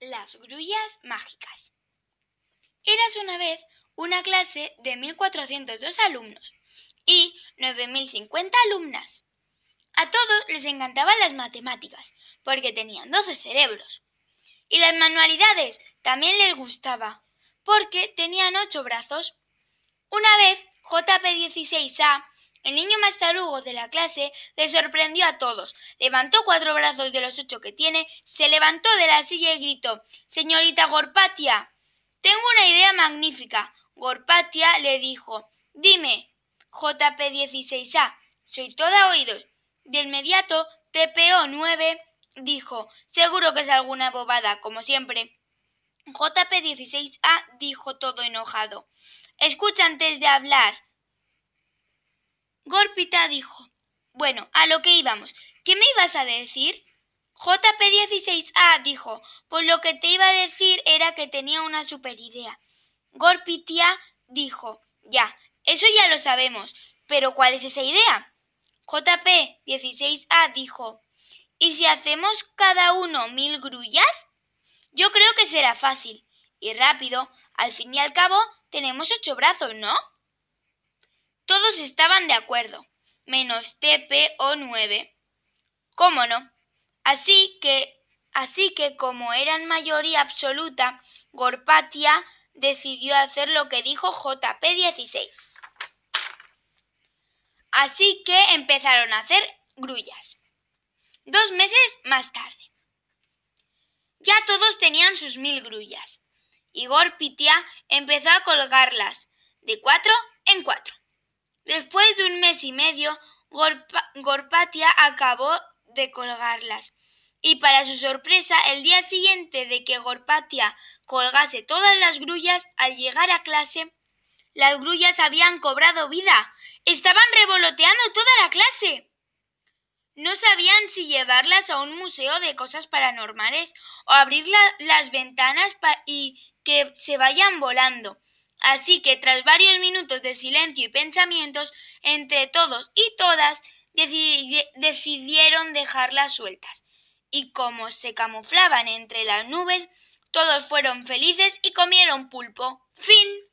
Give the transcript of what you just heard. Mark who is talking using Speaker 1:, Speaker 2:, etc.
Speaker 1: Las grullas mágicas. Eras una vez una clase de 1.402 alumnos y 9.050 alumnas. A todos les encantaban las matemáticas porque tenían 12 cerebros. Y las manualidades también les gustaba porque tenían 8 brazos. Una vez JP16A el niño más tarugo de la clase le sorprendió a todos. Levantó cuatro brazos de los ocho que tiene, se levantó de la silla y gritó Señorita Gorpatia. Tengo una idea magnífica. Gorpatia le dijo Dime, JP16A, soy toda oídos. De inmediato, TPO9 dijo Seguro que es alguna bobada, como siempre. JP16A dijo todo enojado. Escucha antes de hablar. Gorpita dijo Bueno, a lo que íbamos. ¿Qué me ibas a decir? JP16A dijo Pues lo que te iba a decir era que tenía una super idea. Gorpitia dijo Ya, eso ya lo sabemos. Pero ¿cuál es esa idea? JP16A dijo ¿Y si hacemos cada uno mil grullas? Yo creo que será fácil y rápido. Al fin y al cabo, tenemos ocho brazos, ¿no? Todos estaban de acuerdo, menos TPO9. ¿Cómo no? Así que, así que como eran mayoría absoluta, Gorpatia decidió hacer lo que dijo JP16. Así que empezaron a hacer grullas. Dos meses más tarde. Ya todos tenían sus mil grullas, y Gorpitia empezó a colgarlas de cuatro en cuatro. Y medio, Gorpatia acabó de colgarlas. Y para su sorpresa, el día siguiente de que Gorpatia colgase todas las grullas, al llegar a clase, las grullas habían cobrado vida. Estaban revoloteando toda la clase. No sabían si llevarlas a un museo de cosas paranormales o abrir las ventanas y que se vayan volando. Así que tras varios minutos de silencio y pensamientos, entre todos y todas decidieron dejarlas sueltas. Y como se camuflaban entre las nubes, todos fueron felices y comieron pulpo. Fin.